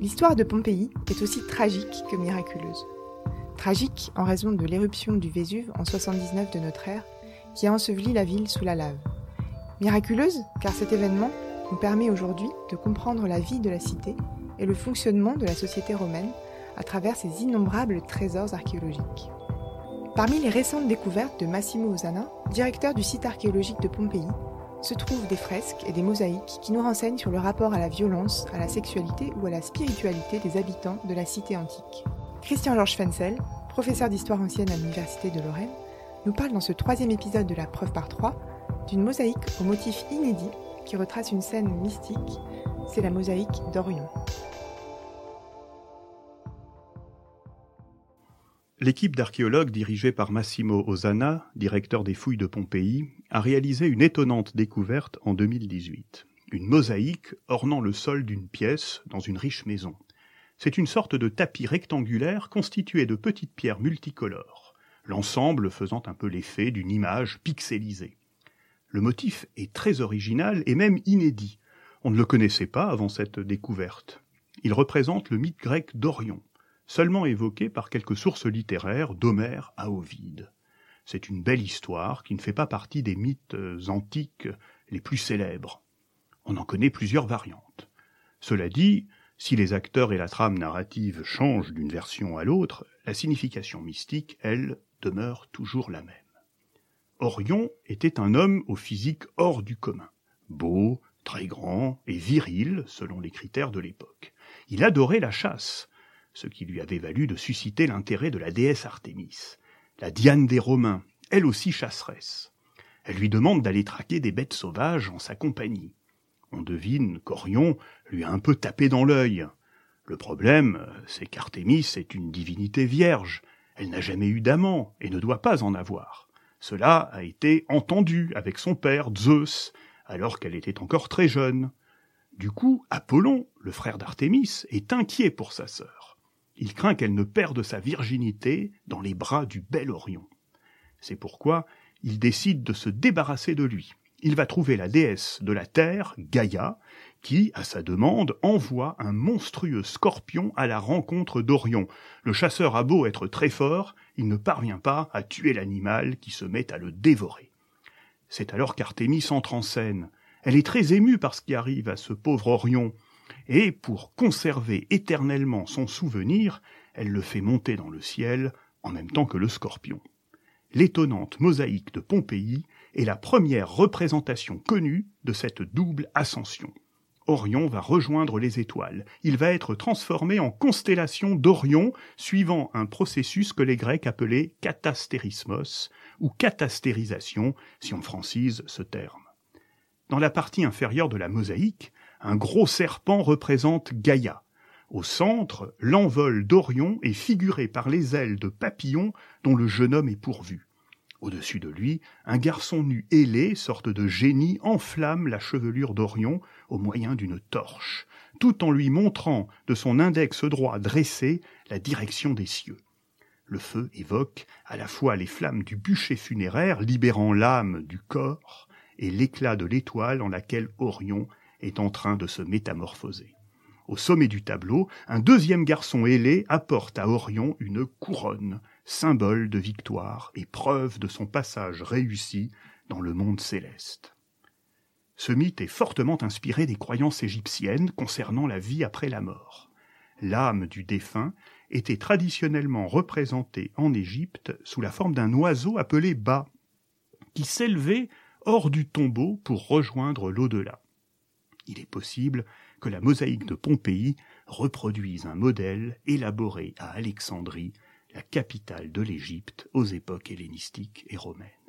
L'histoire de Pompéi est aussi tragique que miraculeuse. Tragique en raison de l'éruption du Vésuve en 79 de notre ère, qui a enseveli la ville sous la lave. Miraculeuse car cet événement nous permet aujourd'hui de comprendre la vie de la cité et le fonctionnement de la société romaine à travers ses innombrables trésors archéologiques. Parmi les récentes découvertes de Massimo Osanna, directeur du site archéologique de Pompéi, se trouvent des fresques et des mosaïques qui nous renseignent sur le rapport à la violence, à la sexualité ou à la spiritualité des habitants de la cité antique. Christian Georges Fensel, professeur d'histoire ancienne à l'Université de Lorraine, nous parle dans ce troisième épisode de la preuve par trois d'une mosaïque au motif inédit qui retrace une scène mystique, c'est la mosaïque d'Orion. L'équipe d'archéologues dirigée par Massimo Osanna, directeur des fouilles de Pompéi, a réalisé une étonnante découverte en 2018. Une mosaïque ornant le sol d'une pièce dans une riche maison. C'est une sorte de tapis rectangulaire constitué de petites pierres multicolores, l'ensemble faisant un peu l'effet d'une image pixelisée. Le motif est très original et même inédit. On ne le connaissait pas avant cette découverte. Il représente le mythe grec d'Orion, seulement évoqué par quelques sources littéraires d'Homère à Ovide. C'est une belle histoire qui ne fait pas partie des mythes euh, antiques les plus célèbres. On en connaît plusieurs variantes. Cela dit, si les acteurs et la trame narrative changent d'une version à l'autre, la signification mystique, elle, demeure toujours la même. Orion était un homme au physique hors du commun, beau, très grand et viril selon les critères de l'époque. Il adorait la chasse, ce qui lui avait valu de susciter l'intérêt de la déesse Artémis, la Diane des Romains, elle aussi chasseresse. Elle lui demande d'aller traquer des bêtes sauvages en sa compagnie. On devine qu'Orion lui a un peu tapé dans l'œil. Le problème, c'est qu'Artémis est une divinité vierge. Elle n'a jamais eu d'amant et ne doit pas en avoir. Cela a été entendu avec son père, Zeus, alors qu'elle était encore très jeune. Du coup, Apollon, le frère d'Artémis, est inquiet pour sa sœur. Il craint qu'elle ne perde sa virginité dans les bras du bel Orion. C'est pourquoi il décide de se débarrasser de lui. Il va trouver la déesse de la terre, Gaïa, qui, à sa demande, envoie un monstrueux scorpion à la rencontre d'Orion. Le chasseur a beau être très fort, il ne parvient pas à tuer l'animal qui se met à le dévorer. C'est alors qu'Artémis entre en scène. Elle est très émue par ce qui arrive à ce pauvre Orion, et pour conserver éternellement son souvenir, elle le fait monter dans le ciel en même temps que le scorpion. L'étonnante mosaïque de Pompéi est la première représentation connue de cette double ascension. Orion va rejoindre les étoiles. Il va être transformé en constellation d'Orion, suivant un processus que les Grecs appelaient katastérismos, ou katastérisation, si on francise ce terme. Dans la partie inférieure de la mosaïque, un gros serpent représente Gaïa. Au centre, l'envol d'Orion est figuré par les ailes de papillon dont le jeune homme est pourvu. Au-dessus de lui, un garçon nu ailé, sorte de génie, enflamme la chevelure d'Orion au moyen d'une torche, tout en lui montrant de son index droit dressé la direction des cieux. Le feu évoque à la fois les flammes du bûcher funéraire libérant l'âme du corps et l'éclat de l'étoile en laquelle Orion est en train de se métamorphoser. Au sommet du tableau, un deuxième garçon ailé apporte à Orion une couronne, symbole de victoire et preuve de son passage réussi dans le monde céleste. Ce mythe est fortement inspiré des croyances égyptiennes concernant la vie après la mort. L'âme du défunt était traditionnellement représentée en Égypte sous la forme d'un oiseau appelé Ba, qui s'élevait hors du tombeau pour rejoindre l'au-delà il est possible que la mosaïque de Pompéi reproduise un modèle élaboré à Alexandrie, la capitale de l'Égypte aux époques hellénistiques et romaines.